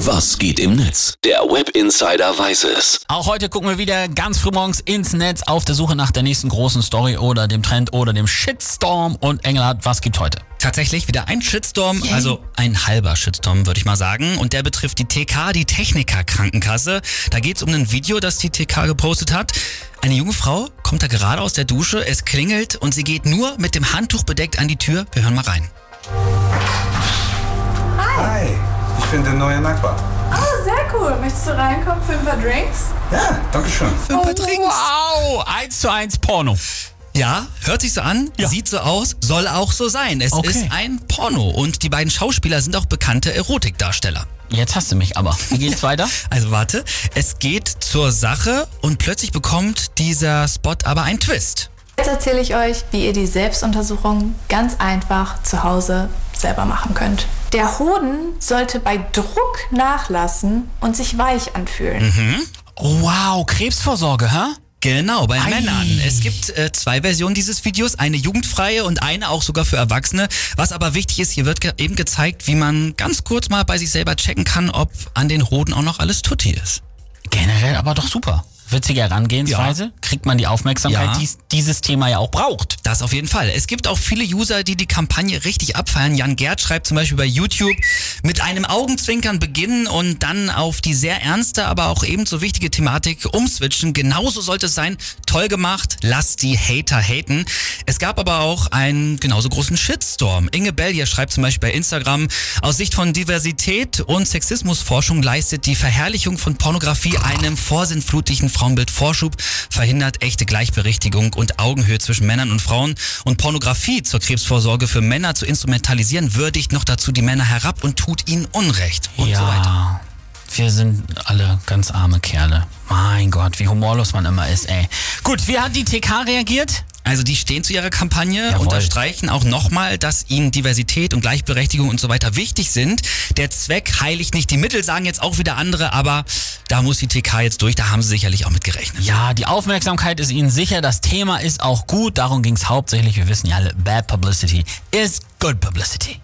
Was geht im Netz? Der Web Insider weiß es. Auch heute gucken wir wieder ganz früh morgens ins Netz auf der Suche nach der nächsten großen Story oder dem Trend oder dem Shitstorm. Und Engelhardt, was gibt heute? Tatsächlich wieder ein Shitstorm, also ein halber Shitstorm, würde ich mal sagen. Und der betrifft die TK, die Techniker Krankenkasse. Da geht es um ein Video, das die TK gepostet hat. Eine junge Frau kommt da gerade aus der Dusche, es klingelt und sie geht nur mit dem Handtuch bedeckt an die Tür. Wir hören mal rein. Hi, ich bin der neue Nachbar. Oh, sehr cool. Möchtest du reinkommen für ein paar Drinks? Ja, danke schön. Für ein paar Drinks. Wow, eins zu eins Porno. Ja, hört sich so an, Ja. sieht so aus, soll auch so sein. Es Okay. ist ein Porno und die beiden Schauspieler sind auch bekannte Erotikdarsteller. Jetzt hast du mich aber. Wie geht's weiter? Also warte, es geht zur Sache und plötzlich bekommt dieser Spot aber einen Twist. Jetzt erzähle ich euch, wie ihr die Selbstuntersuchung ganz einfach zu Hause selber machen könnt. Der Hoden sollte bei Druck nachlassen und sich weich anfühlen. Oh, wow, Krebsvorsorge, hä? Genau, bei Ei. Männern. Es gibt äh, zwei Versionen dieses Videos, eine jugendfreie und eine auch sogar für Erwachsene. Was aber wichtig ist, hier wird ge eben gezeigt, wie man ganz kurz mal bei sich selber checken kann, ob an den Hoden auch noch alles tutti ist. Generell aber doch super. Witzige Herangehensweise. Kriegt man die Aufmerksamkeit, Ja. die dieses Thema ja auch braucht. Das auf jeden Fall. Es gibt auch viele User, die die Kampagne richtig abfeiern. Jan Gerd schreibt zum Beispiel bei YouTube, mit einem Augenzwinkern beginnen und dann auf die sehr ernste, aber auch ebenso wichtige Thematik umswitchen. Genauso sollte es sein. Toll gemacht. Lasst die Hater haten. Es gab aber auch einen genauso großen Shitstorm. Inge Bell hier schreibt zum Beispiel bei Instagram, aus Sicht von Diversität und Sexismusforschung leistet die Verherrlichung von Pornografie einem vorsinnflutlichen Frauenbild Vorschub, verhindert echte Gleichberechtigung und Augenhöhe zwischen Männern und Frauen und Pornografie zur Krebsvorsorge für Männer zu instrumentalisieren, würdigt noch dazu die Männer herab und tut ihnen Unrecht und ja. so weiter. Wir sind alle ganz arme Kerle. Mein Gott, wie humorlos man immer ist, ey. Gut, wie hat die TK reagiert? Also die stehen zu ihrer Kampagne, Jawohl. unterstreichen auch nochmal, dass ihnen Diversität und Gleichberechtigung und so weiter wichtig sind. Der Zweck heiligt nicht die Mittel, sagen jetzt auch wieder andere, aber da muss die TK jetzt durch, da haben sie sicherlich auch mit gerechnet. Ja, die Aufmerksamkeit ist Ihnen sicher. Das Thema ist auch gut. Darum ging es hauptsächlich. Wir wissen ja alle, Bad Publicity is good Publicity.